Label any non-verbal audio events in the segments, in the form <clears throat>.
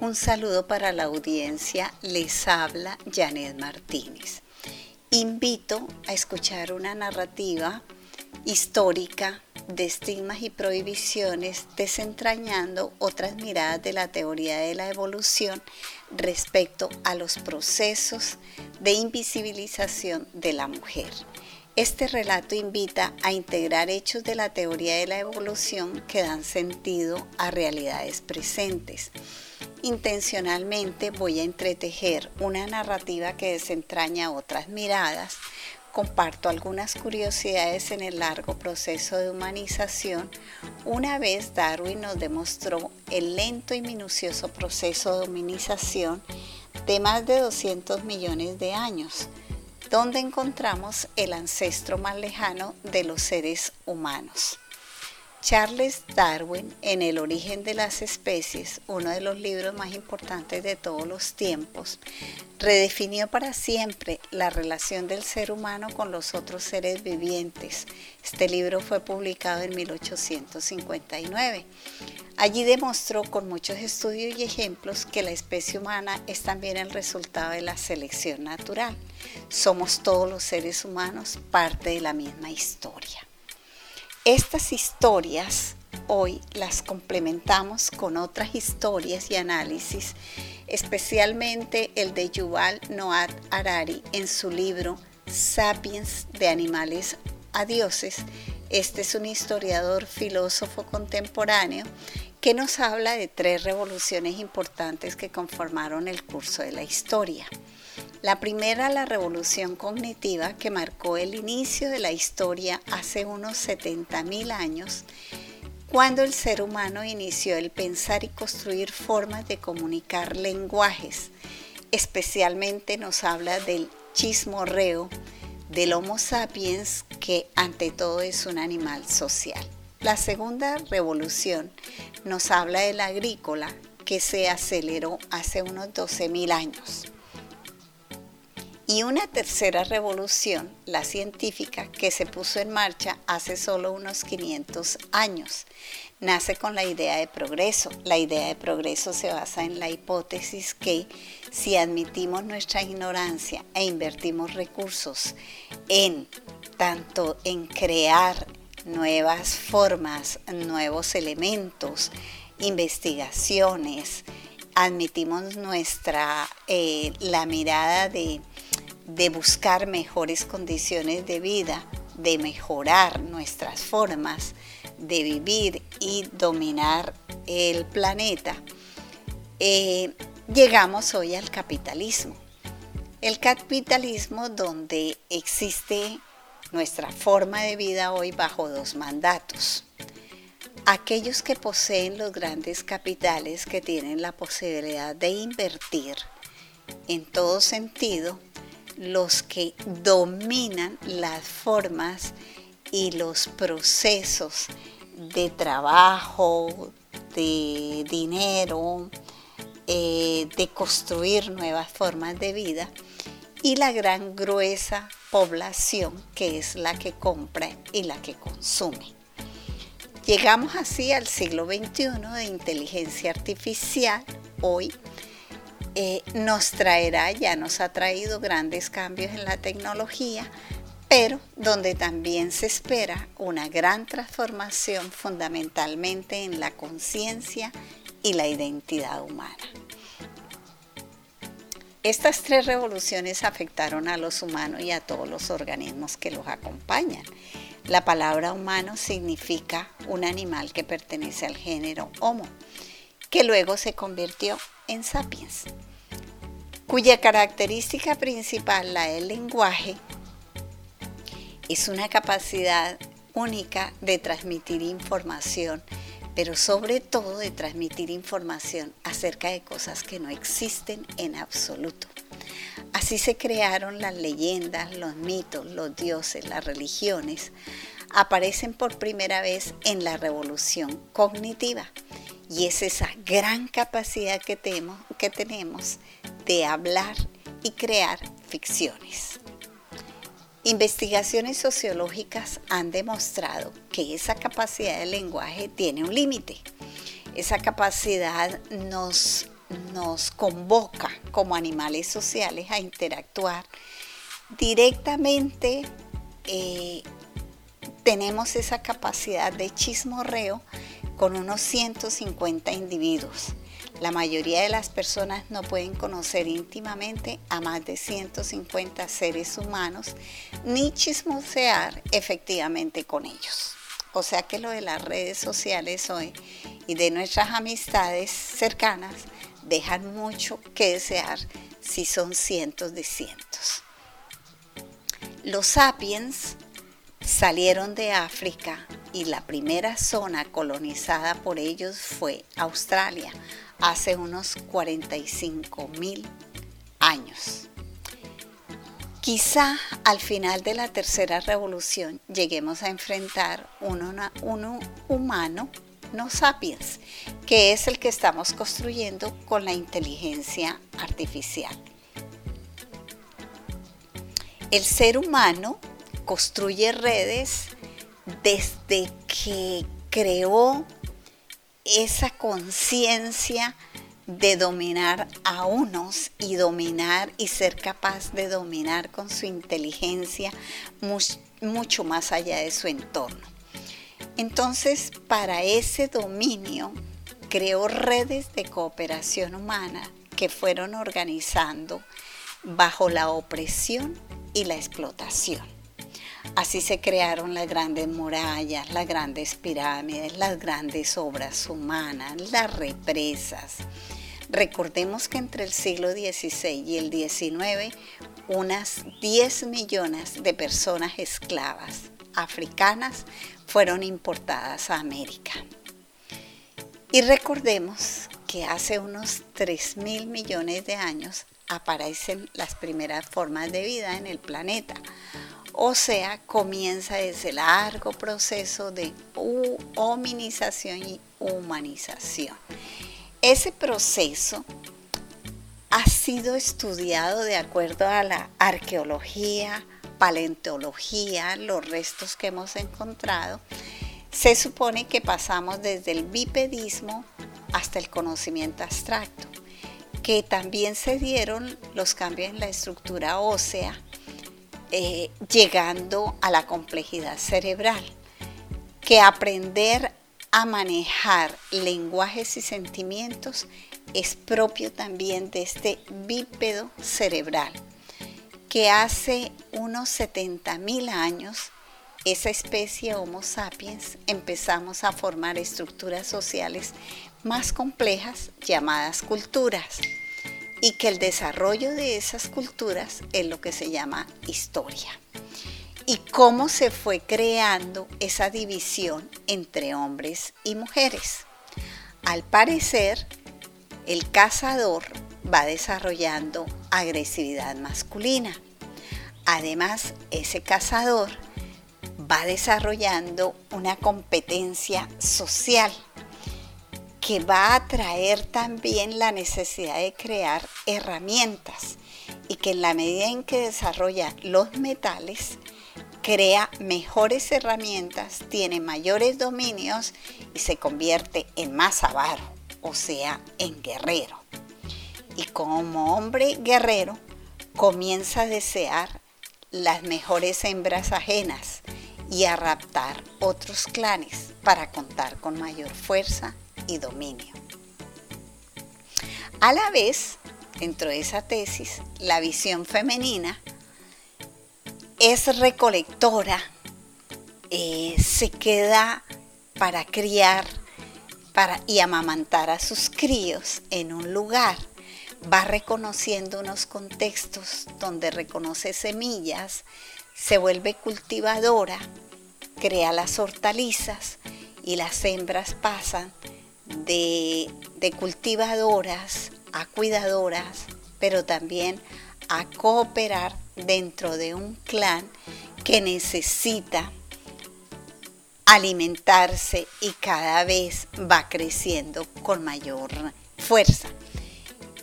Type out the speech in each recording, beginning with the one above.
Un saludo para la audiencia, les habla Janet Martínez. Invito a escuchar una narrativa histórica de estigmas y prohibiciones, desentrañando otras miradas de la teoría de la evolución respecto a los procesos de invisibilización de la mujer. Este relato invita a integrar hechos de la teoría de la evolución que dan sentido a realidades presentes. Intencionalmente voy a entretejer una narrativa que desentraña otras miradas, comparto algunas curiosidades en el largo proceso de humanización, una vez Darwin nos demostró el lento y minucioso proceso de humanización de más de 200 millones de años, donde encontramos el ancestro más lejano de los seres humanos. Charles Darwin, en El origen de las especies, uno de los libros más importantes de todos los tiempos, redefinió para siempre la relación del ser humano con los otros seres vivientes. Este libro fue publicado en 1859. Allí demostró con muchos estudios y ejemplos que la especie humana es también el resultado de la selección natural. Somos todos los seres humanos parte de la misma historia. Estas historias hoy las complementamos con otras historias y análisis, especialmente el de Yuval Noah Harari en su libro Sapiens de animales a dioses. Este es un historiador filósofo contemporáneo que nos habla de tres revoluciones importantes que conformaron el curso de la historia. La primera, la revolución cognitiva que marcó el inicio de la historia hace unos 70.000 años, cuando el ser humano inició el pensar y construir formas de comunicar lenguajes. Especialmente nos habla del chismorreo, del Homo sapiens, que ante todo es un animal social. La segunda revolución nos habla del agrícola, que se aceleró hace unos 12.000 años. Y una tercera revolución, la científica, que se puso en marcha hace solo unos 500 años. Nace con la idea de progreso. La idea de progreso se basa en la hipótesis que si admitimos nuestra ignorancia e invertimos recursos en tanto en crear nuevas formas, nuevos elementos, investigaciones, admitimos nuestra eh, la mirada de de buscar mejores condiciones de vida, de mejorar nuestras formas de vivir y dominar el planeta, eh, llegamos hoy al capitalismo. El capitalismo donde existe nuestra forma de vida hoy bajo dos mandatos. Aquellos que poseen los grandes capitales que tienen la posibilidad de invertir en todo sentido los que dominan las formas y los procesos de trabajo, de dinero, eh, de construir nuevas formas de vida y la gran gruesa población que es la que compra y la que consume. Llegamos así al siglo XXI de inteligencia artificial, hoy eh, nos traerá, ya nos ha traído grandes cambios en la tecnología, pero donde también se espera una gran transformación fundamentalmente en la conciencia y la identidad humana. Estas tres revoluciones afectaron a los humanos y a todos los organismos que los acompañan. La palabra humano significa un animal que pertenece al género Homo, que luego se convirtió en Sapiens, cuya característica principal, la del lenguaje, es una capacidad única de transmitir información, pero sobre todo de transmitir información acerca de cosas que no existen en absoluto. Así se crearon las leyendas, los mitos, los dioses, las religiones. Aparecen por primera vez en la revolución cognitiva y es esa gran capacidad que tenemos, que tenemos de hablar y crear ficciones. Investigaciones sociológicas han demostrado que esa capacidad de lenguaje tiene un límite. Esa capacidad nos, nos convoca como animales sociales a interactuar directamente. Eh, tenemos esa capacidad de chismorreo con unos 150 individuos. La mayoría de las personas no pueden conocer íntimamente a más de 150 seres humanos ni chismosear efectivamente con ellos. O sea que lo de las redes sociales hoy y de nuestras amistades cercanas dejan mucho que desear si son cientos de cientos. Los sapiens salieron de África y la primera zona colonizada por ellos fue Australia hace unos 45 mil años. Quizá al final de la tercera revolución lleguemos a enfrentar un, humano no sapiens, que es el que estamos construyendo con la inteligencia artificial. El ser humano construye redes desde que creó esa conciencia de dominar a unos y dominar y ser capaz de dominar con su inteligencia mucho más allá de su entorno. Entonces, para ese dominio, creó redes de cooperación humana que fueron organizando bajo la opresión y la explotación. Así se crearon las grandes murallas, las grandes pirámides, las grandes obras humanas, las represas. Recordemos que entre el siglo XVI y el XIX, unas 10 millones de personas esclavas africanas fueron importadas a América. Y recordemos que hace unos 3 mil millones de años aparecen las primeras formas de vida en el planeta o sea, comienza ese largo proceso de hominización y humanización. Ese proceso ha sido estudiado de acuerdo a la arqueología, paleontología, los restos que hemos encontrado. Se supone que pasamos desde el bipedismo hasta el conocimiento abstracto, que también se dieron los cambios en la estructura ósea, eh, llegando a la complejidad cerebral, que aprender a manejar lenguajes y sentimientos es propio también de este bípedo cerebral, que hace unos 70 mil años esa especie Homo sapiens empezamos a formar estructuras sociales más complejas llamadas culturas y que el desarrollo de esas culturas es lo que se llama historia. Y cómo se fue creando esa división entre hombres y mujeres. Al parecer, el cazador va desarrollando agresividad masculina. Además, ese cazador va desarrollando una competencia social que va a traer también la necesidad de crear herramientas y que en la medida en que desarrolla los metales, crea mejores herramientas, tiene mayores dominios y se convierte en más avaro, o sea, en guerrero. Y como hombre guerrero, comienza a desear las mejores hembras ajenas y a raptar otros clanes para contar con mayor fuerza y dominio. A la vez, dentro de esa tesis, la visión femenina es recolectora, eh, se queda para criar para, y amamantar a sus críos en un lugar, va reconociendo unos contextos donde reconoce semillas, se vuelve cultivadora, crea las hortalizas y las hembras pasan de, cultivadoras a cuidadoras, pero también a cooperar dentro de un clan que necesita alimentarse y cada vez va creciendo con mayor fuerza.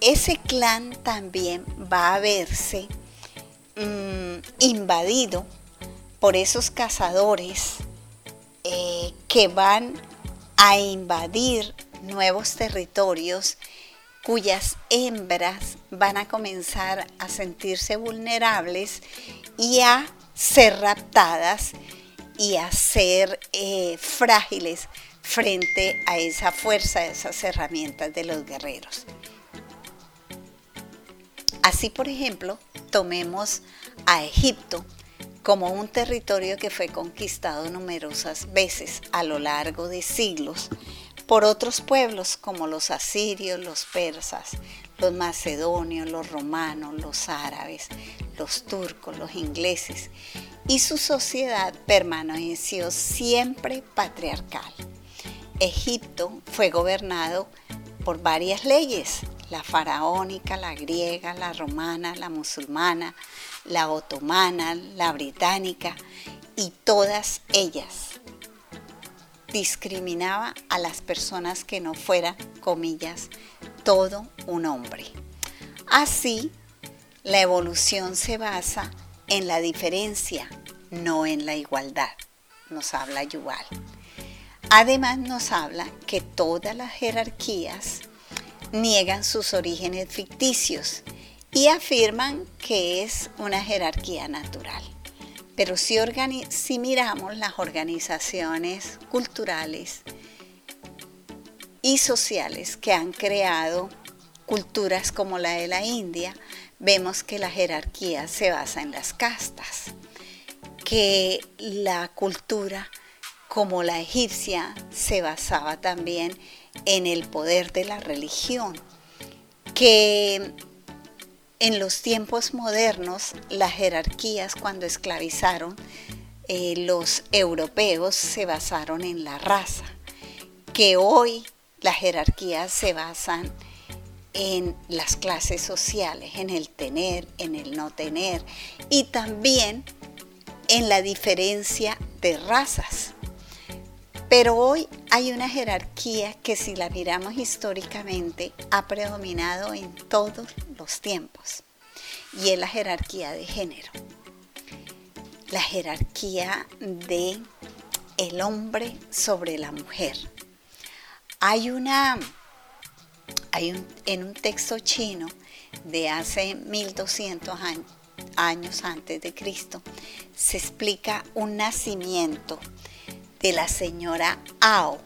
Ese clan también va a verse mm, invadido por esos cazadores eh, que van a invadir nuevos territorios cuyas hembras van a comenzar a sentirse vulnerables y a ser raptadas y a ser eh, frágiles frente a esa fuerza, a esas herramientas de los guerreros. Así, por ejemplo, tomemos a Egipto como un territorio que fue conquistado numerosas veces a lo largo de siglos por otros pueblos como los asirios, los persas, los macedonios, los romanos, los árabes, los turcos, los ingleses, y su sociedad permaneció siempre patriarcal. Egipto fue gobernado por varias leyes, la faraónica, la griega, la romana, la musulmana, la otomana, la británica, y todas ellas discriminaba a las personas que no fueran, comillas, todo un hombre. Así, la evolución se basa en la diferencia, no en la igualdad, nos habla Yuval. Además nos habla que todas las jerarquías niegan sus orígenes ficticios y afirman que es una jerarquía natural. Pero si, miramos las organizaciones culturales y sociales que han creado culturas como la de la India, vemos que la jerarquía se basa en las castas, que la cultura como la egipcia se basaba también en el poder de la religión, que en los tiempos modernos, las jerarquías cuando esclavizaron eh, los europeos se basaron en la raza, que hoy las jerarquías se basan en las clases sociales, en el tener, en el no tener y también en la diferencia de razas. Pero hoy hay una jerarquía que si la miramos históricamente ha predominado en todos los tiempos y es la jerarquía de género. La jerarquía de el hombre sobre la mujer. Hay una hay un, en un texto chino de hace 1200 años antes de Cristo se explica un nacimiento de la señora Ao,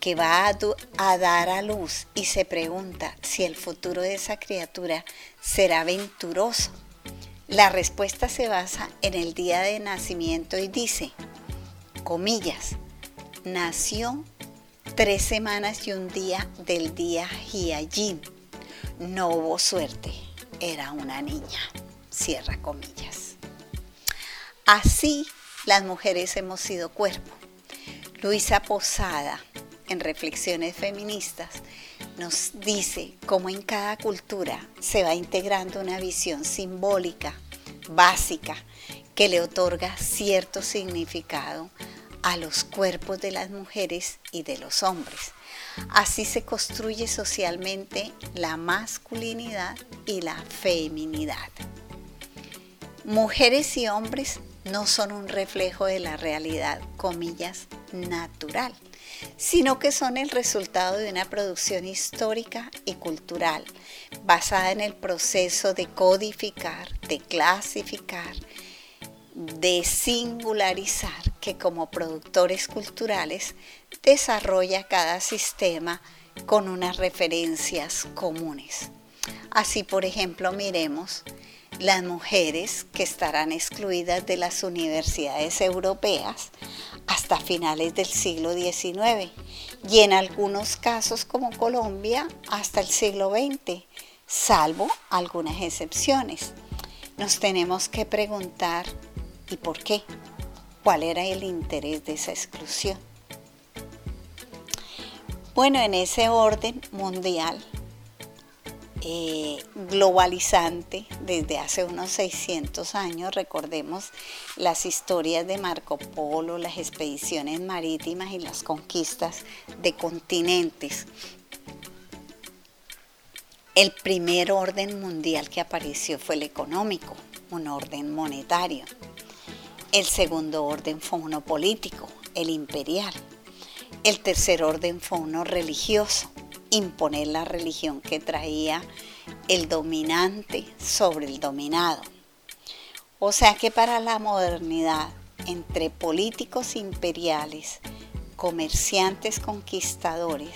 que va a, dar a luz y se pregunta si el futuro de esa criatura será venturoso. La respuesta se basa en el día de nacimiento y dice, comillas, nació tres semanas y un día del día Hyajin. No hubo suerte, era una niña. Cierra comillas. Así las mujeres hemos sido cuerpo Luisa Posada, en Reflexiones Feministas, nos dice cómo en cada cultura se va integrando una visión simbólica, básica, que le otorga cierto significado a los cuerpos de las mujeres y de los hombres. Así se construye socialmente la masculinidad y la feminidad. Mujeres y hombres no son un reflejo de la realidad, comillas, natural, sino que son el resultado de una producción histórica y cultural basada en el proceso de codificar, de clasificar, de singularizar que como productores culturales desarrolla cada sistema con unas referencias comunes. Así, por ejemplo, miremos las mujeres que estarán excluidas de las universidades europeas hasta finales del siglo XIX y en algunos casos como Colombia hasta el siglo XX, salvo algunas excepciones. Nos tenemos que preguntar ¿y por qué? ¿Cuál era el interés de esa exclusión? Bueno, en ese orden mundial, eh, globalizante desde hace unos 600 años. Recordemos las historias de Marco Polo, las expediciones marítimas y las conquistas de continentes. El primer orden mundial que apareció fue el económico, un orden monetario. El segundo orden fue uno político, el imperial. El tercer orden fue uno religioso, imponer la religión que traía el dominante sobre el dominado. O sea que para la modernidad, entre políticos imperiales, comerciantes conquistadores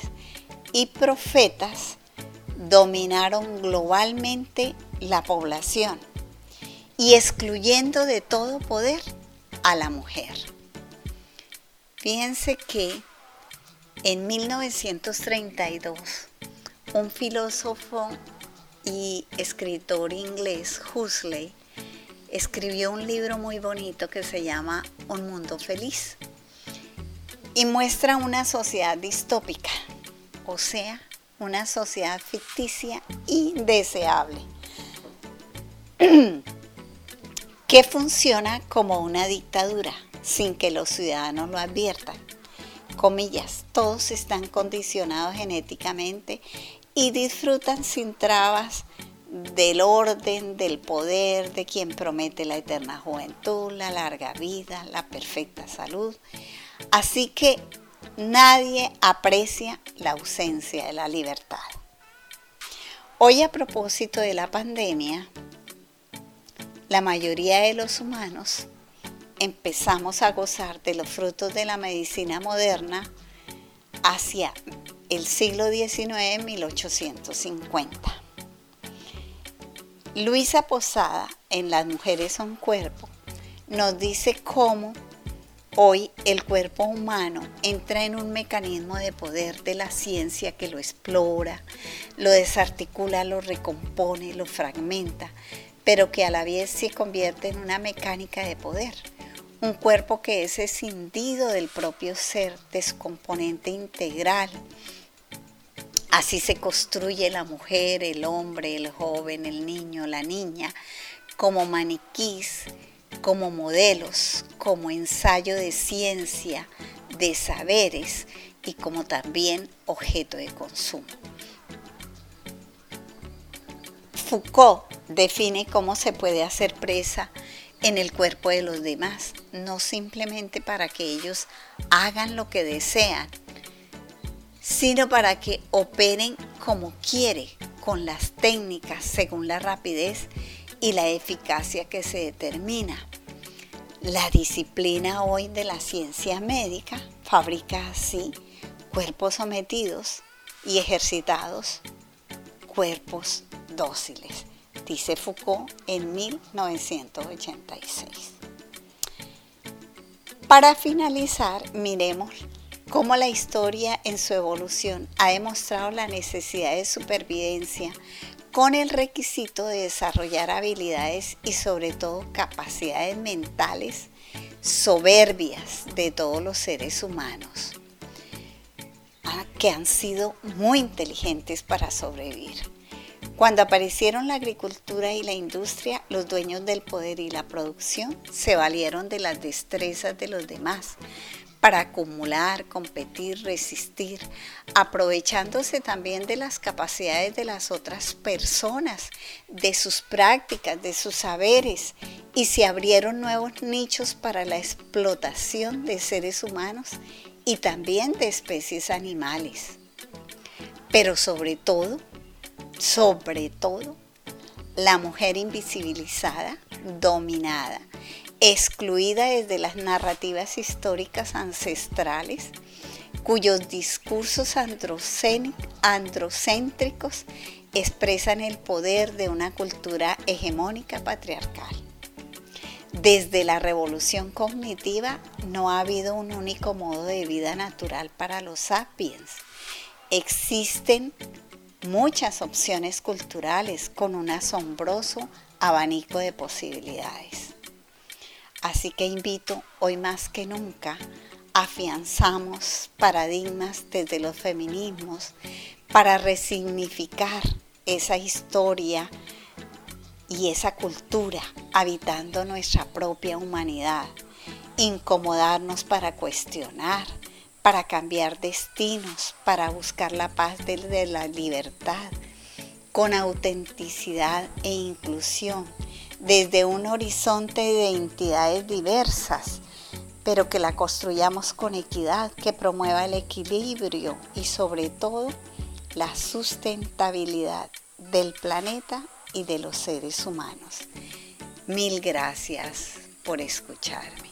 y profetas, dominaron globalmente la población y excluyendo de todo poder a la mujer. Fíjense que en 1932 un filósofo y escritor inglés, Huxley, escribió un libro muy bonito que se llama Un Mundo Feliz y muestra una sociedad distópica, o sea, una sociedad ficticia y deseable, <clears throat> que funciona como una dictadura sin que los ciudadanos lo adviertan. Comillas, todos están condicionados genéticamente y disfrutan sin trabas del orden, del poder, de quien promete la eterna juventud, la larga vida, la perfecta salud. Así que nadie aprecia la ausencia de la libertad. Hoy a propósito de la pandemia, la mayoría de los humanos empezamos a gozar de los frutos de la medicina moderna hacia el siglo XIX, 1850. Luisa Posada, en Las mujeres son cuerpo, nos dice cómo hoy el cuerpo humano entra en un mecanismo de poder de la ciencia que lo explora, lo desarticula, lo recompone, lo fragmenta, pero que a la vez se convierte en una mecánica de poder. Un cuerpo que es escindido del propio ser, de su componente integral, Así se construye la mujer, el hombre, el joven, el niño, la niña, como maniquís, como modelos, como ensayo de ciencia, de saberes y como también objeto de consumo. Foucault define cómo se puede hacer presa en el cuerpo de los demás, no simplemente para que ellos hagan lo que desean, sino para que operen como quiere, con las técnicas según la rapidez y la eficacia que se determina. La disciplina hoy de la ciencia médica fabrica así cuerpos sometidos y ejercitados, cuerpos dóciles, dice Foucault en 1986. Para finalizar, miremos cómo la historia en su evolución ha demostrado la necesidad de supervivencia con el requisito de desarrollar habilidades y sobre todo capacidades mentales soberbias de todos los seres humanos ah, que han sido muy inteligentes para sobrevivir. Cuando aparecieron la agricultura y la industria, los dueños del poder y la producción se valieron de las destrezas de los demás para acumular, competir, resistir, aprovechándose también de las capacidades de las otras personas, de sus prácticas, de sus saberes, y se abrieron nuevos nichos para la explotación de seres humanos y también de especies animales. Pero sobre todo, sobre todo, la mujer invisibilizada, dominada, excluida desde las narrativas históricas ancestrales, cuyos discursos androcéntricos expresan el poder de una cultura hegemónica patriarcal. Desde la revolución cognitiva no ha habido un único modo de vida natural para los sapiens. Existen muchas opciones culturales con un asombroso abanico de posibilidades. Así que invito hoy más que nunca, afianzamos paradigmas desde los feminismos para resignificar esa historia y esa cultura habitando nuestra propia humanidad, incomodarnos para cuestionar, para cambiar destinos, para buscar la paz de la libertad, con autenticidad e inclusión desde un horizonte de identidades diversas, pero que la construyamos con equidad, que promueva el equilibrio y sobre todo la sustentabilidad del planeta y de los seres humanos. Mil gracias por escucharme.